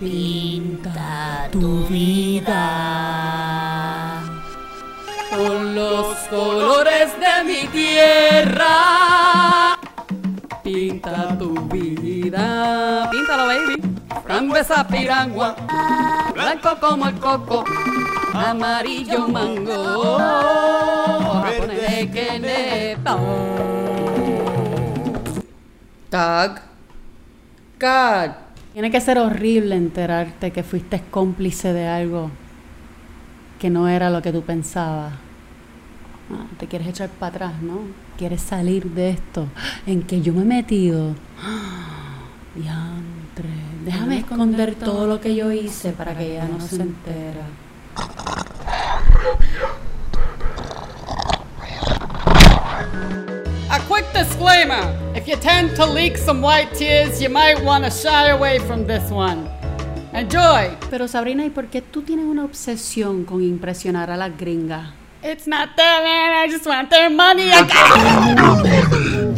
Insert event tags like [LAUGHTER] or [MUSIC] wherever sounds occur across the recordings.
Pinta tu vida con los colores de mi tierra. Pinta tu vida. Píntalo, baby. Frambuesa piragua, blanco como el coco, amarillo mango, verde que nepa. Doug. God. Tiene que ser horrible enterarte que fuiste cómplice de algo que no era lo que tú pensabas. Ah, te quieres echar para atrás, ¿no? Quieres salir de esto en que yo me he metido. [GASPS] Diantre, déjame esconder todo lo que yo hice para que ella no se entera. A quick disclaimer if you tend to leak some white tears, you might want to shy away from this one. Enjoy! Pero Sabrina, ¿y por qué tú tienes una obsesión con impresionar a las gringas? It's not that, man. I just want their money. I got And [LAUGHS]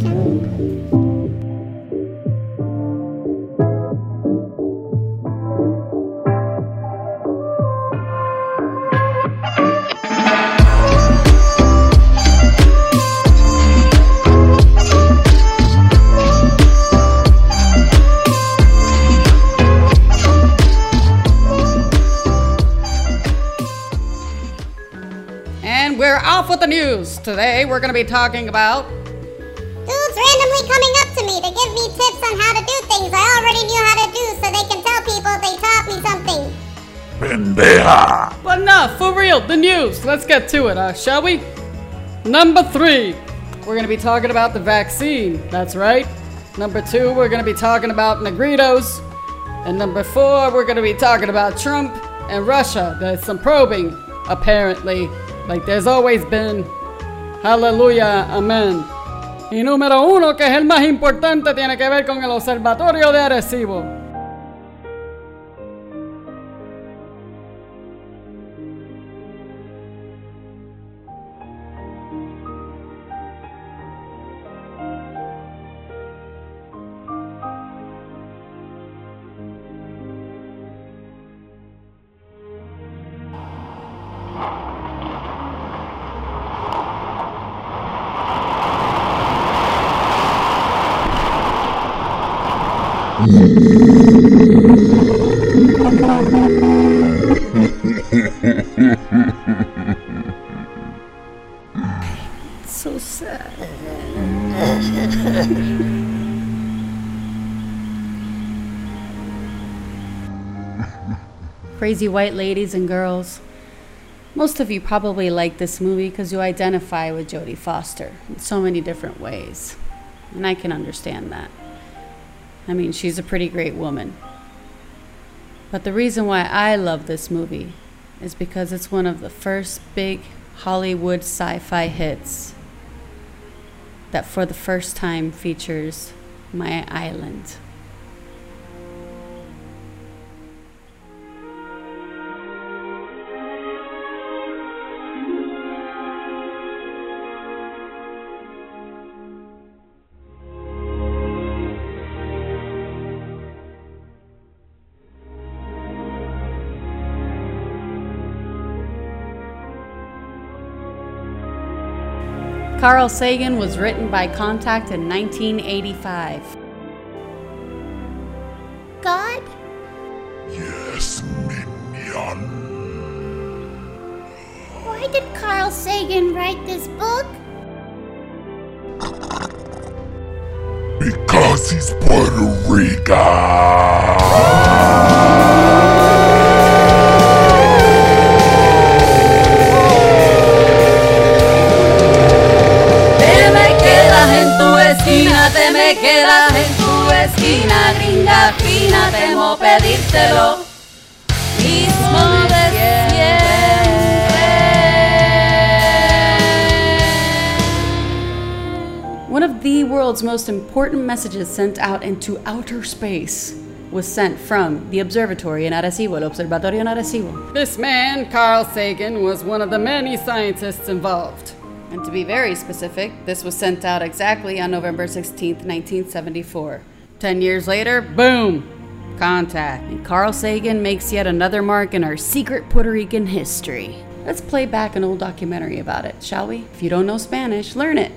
news. Today we're going to be talking about Dudes randomly coming up to me to give me tips on how to do things I already knew how to do so they can tell people they taught me something. Pendeja. But enough, for real, the news. Let's get to it, uh, shall we? Number three, we're going to be talking about the vaccine. That's right. Number two, we're going to be talking about Negritos. And number four, we're going to be talking about Trump and Russia. There's some probing, apparently, like there's always been. Hallelujah, amen. Y número uno, que es el más importante, tiene que ver con el Observatorio de Arecibo. So sad. Crazy white ladies and girls. Most of you probably like this movie because you identify with Jodie Foster in so many different ways. And I can understand that. I mean, she's a pretty great woman. But the reason why I love this movie is because it's one of the first big Hollywood sci fi hits that for the first time features my island. Carl Sagan was written by Contact in 1985. God? Yes, minion. Why did Carl Sagan write this book? Because he's Puerto Rican. Most important messages sent out into outer space was sent from the observatory in Arecibo, el Observatorio en Arecibo. This man, Carl Sagan, was one of the many scientists involved. And to be very specific, this was sent out exactly on November 16th, 1974. Ten years later, boom! contact. And Carl Sagan makes yet another mark in our secret Puerto Rican history. Let's play back an old documentary about it, shall we? If you don't know Spanish, learn it.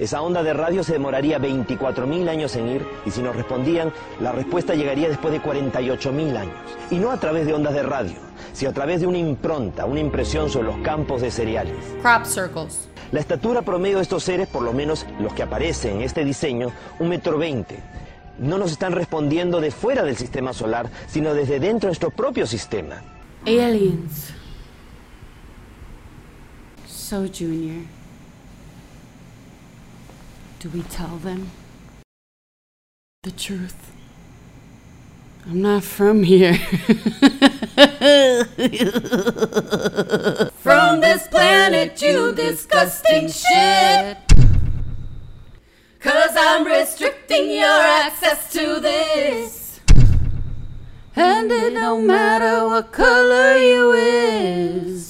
Esa onda de radio se demoraría 24.000 años en ir y si nos respondían, la respuesta llegaría después de 48.000 años. Y no a través de ondas de radio, sino a través de una impronta, una impresión sobre los campos de cereales. Crop circles. La estatura promedio de estos seres, por lo menos los que aparecen en este diseño, un metro veinte. No nos están respondiendo de fuera del sistema solar, sino desde dentro de nuestro propio sistema. Aliens. So, Junior. Do we tell them the truth? I'm not from here. [LAUGHS] From this planet, you disgusting shit. Cause I'm restricting your access to this. and it don't matter what color you is.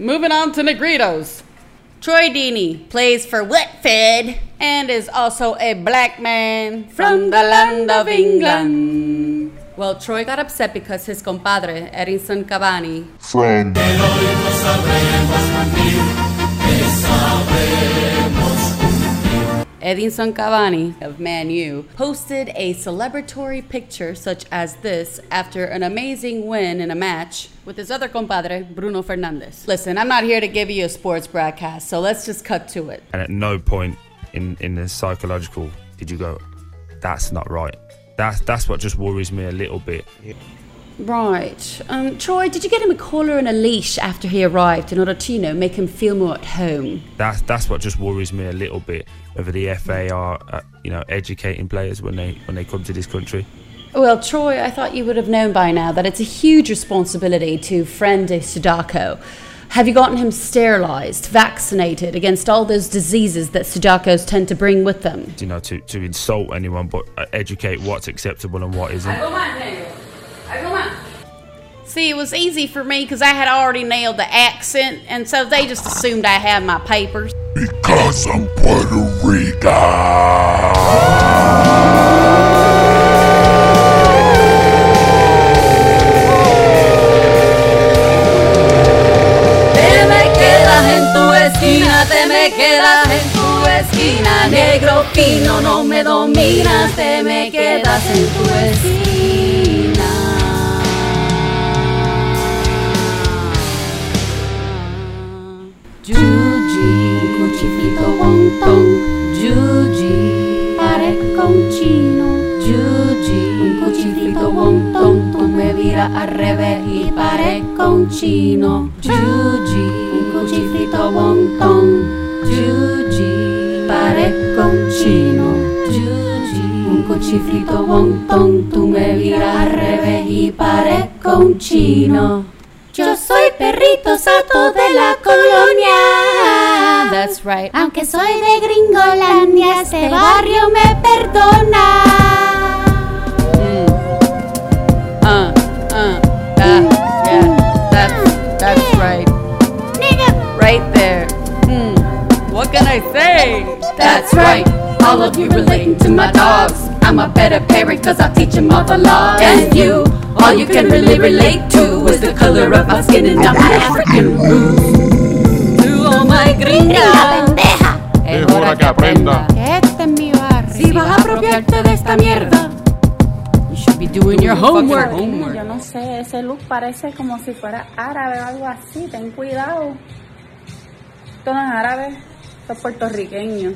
Moving on to Negritos. Troy Deeney plays for Watford and is also a black man from the land of England. Well, Troy got upset because his compadre, Edinson Cavani, From Edinson Cavani of Man U posted a celebratory picture such as this after an amazing win in a match with his other compadre, Bruno Fernandes. Listen, I'm not here to give you a sports broadcast, so let's just cut to it. and at no point in in the psychological did you go that's not right that's that's what just worries me a little bit Right. Um, Troy, did you get him a collar and a leash after he arrived in order to, you know, make him feel more at home? that's that's what just worries me a little bit whether the FA are uh, you know educating players when they when they come to this country Well, Troy, I thought you would have known by now that it's a huge responsibility to friend de Sudako. Have you gotten him sterilized, vaccinated against all those diseases that Sudakos tend to bring with them? you know to to insult anyone but uh, educate what's acceptable and what isn't See, it was easy for me because I had already nailed the accent, and so they just assumed I had my papers. because I'm Puerto Rican. Te me quedas en tu esquina, te me quedas en tu esquina, negro fino, no me dominas, te me quedas en tu esquina. Anton, Giugi, parecconcino, Giugi, un cuciflito buon ton, tu me vira al revés y parecconcino, Giugi, un cuciflito buon ton, Giugi, parecconcino, Giugi, un cuciflito buon ton, tu me vira al revés y parecconcino. Yo soy perrito sato de la colonia. That's right. Aunque soy de Gringolandia, este barrio me perdona. Uh, uh, that, yeah, that's, that's right. Nigga, Right there. Hmm. What can I say? That's right, all of you relating to my dogs. I'm a better parent cause I teach them all the laws. And you, all you can really relate to is the color of my skin and I'm African roots. To all my gringas, pendeja, Es hora que aprenda. que este es mi barrio. si vas a apropiarte de esta mierda, You should be doing your homework. Yo no sé, ese look parece como si fuera árabe o algo así. Ten cuidado. Esto no es árabe, esto es puertorriqueño.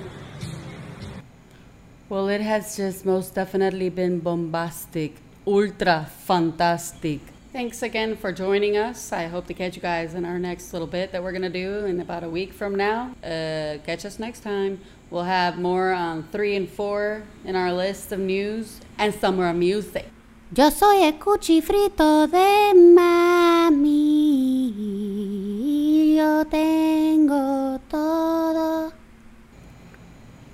Well, it has just most definitely been bombastic, ultra fantastic. Thanks again for joining us. I hope to catch you guys in our next little bit that we're going to do in about a week from now. Uh, catch us next time. We'll have more on three and four in our list of news and summer music. Yo soy el cuchifrito de mami. Yo tengo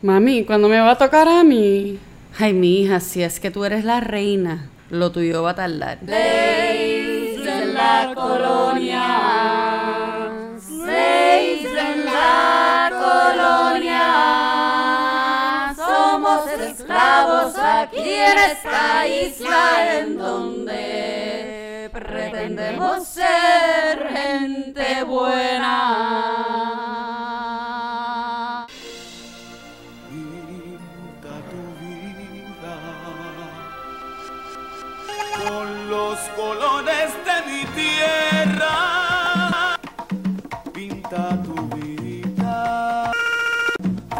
Mami, ¿cuándo me va a tocar a mí? Ay, mi hija, si es que tú eres la reina, lo tuyo va a tardar. Seis en la colonia. Seis en la colonia. Somos esclavos aquí en esta isla en donde pretendemos ser gente buena. con los colores de mi tierra. Pinta tu vida,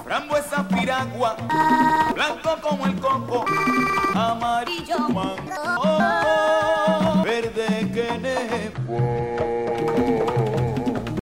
frambuesa piragua, blanco como el coco, amarillo mango, verde que nevo.